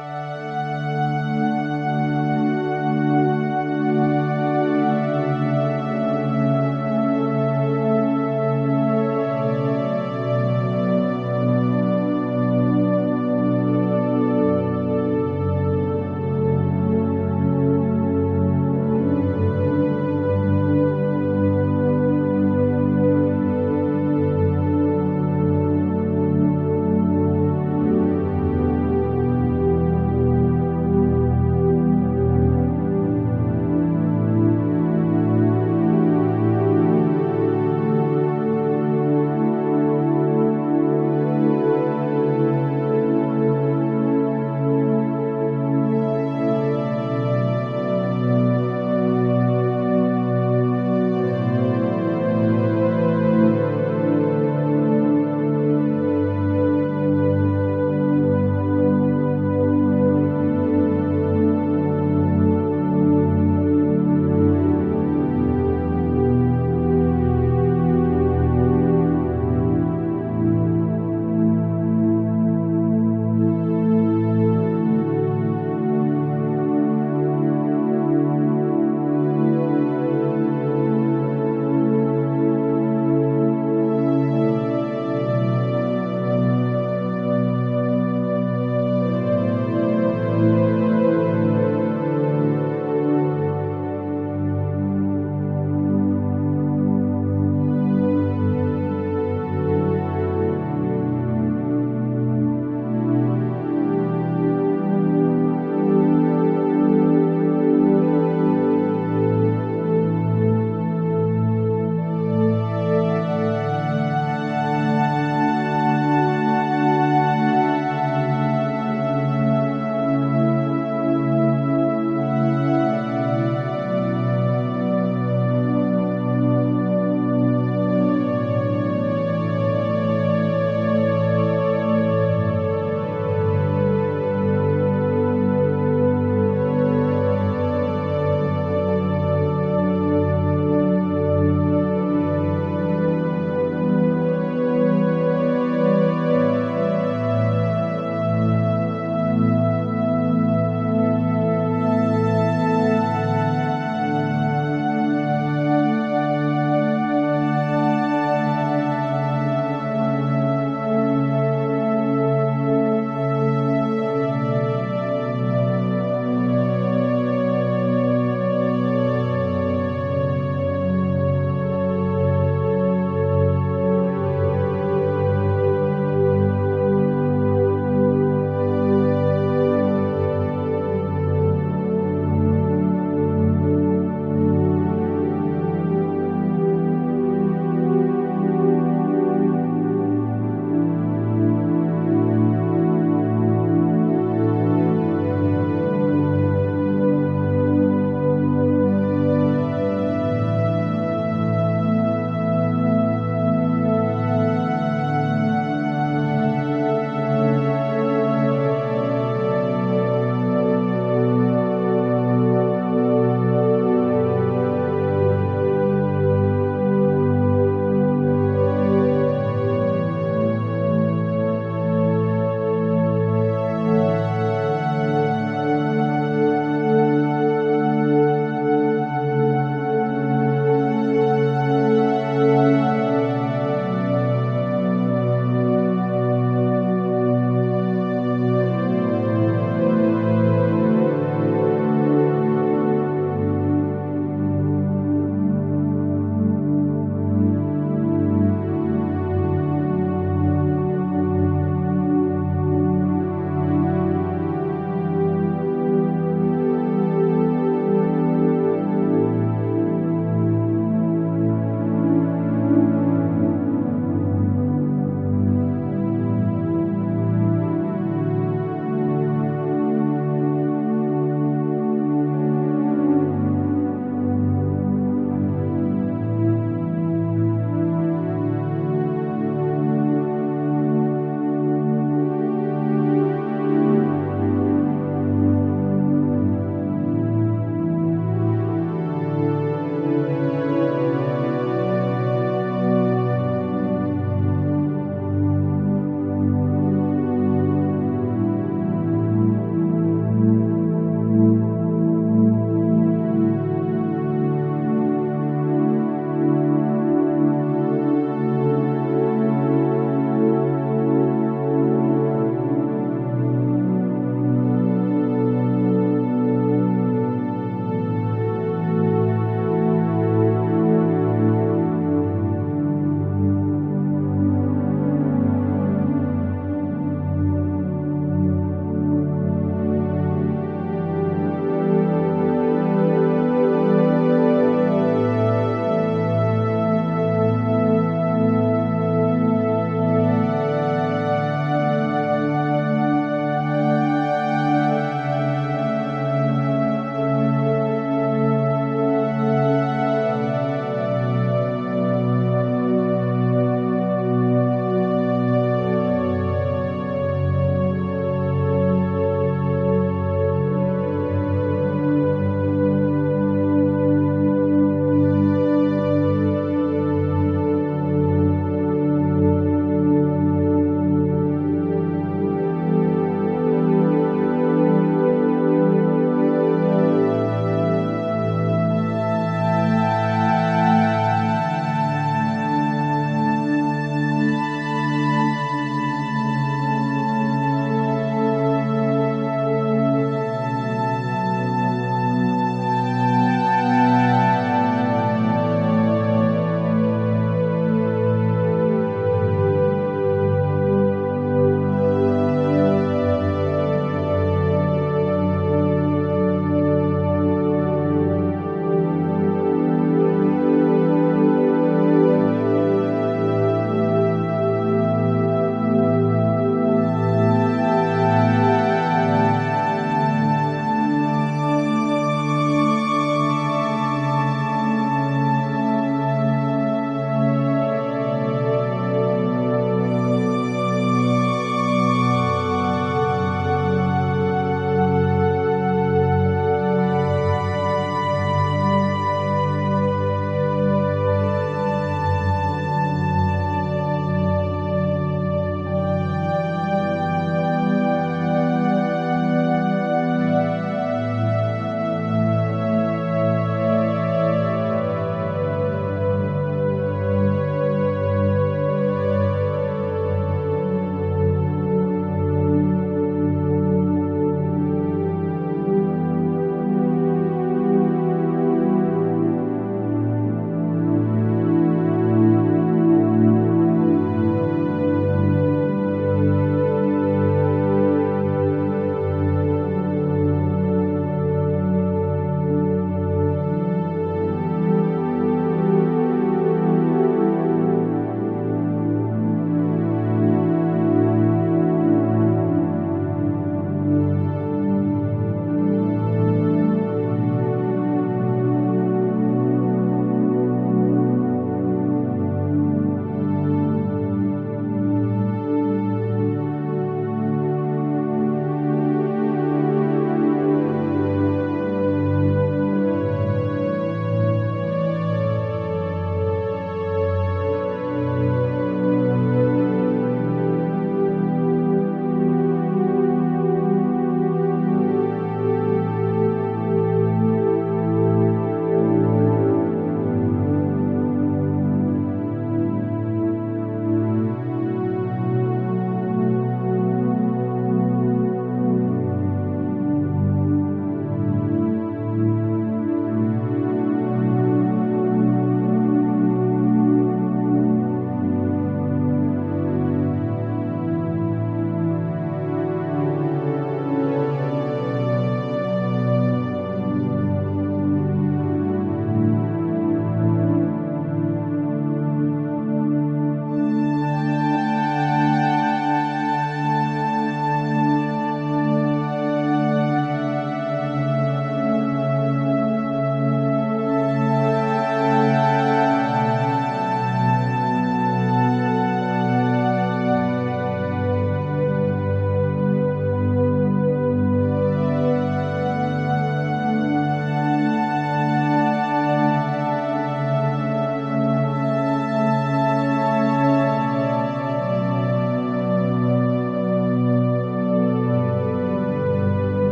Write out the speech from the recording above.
Bye.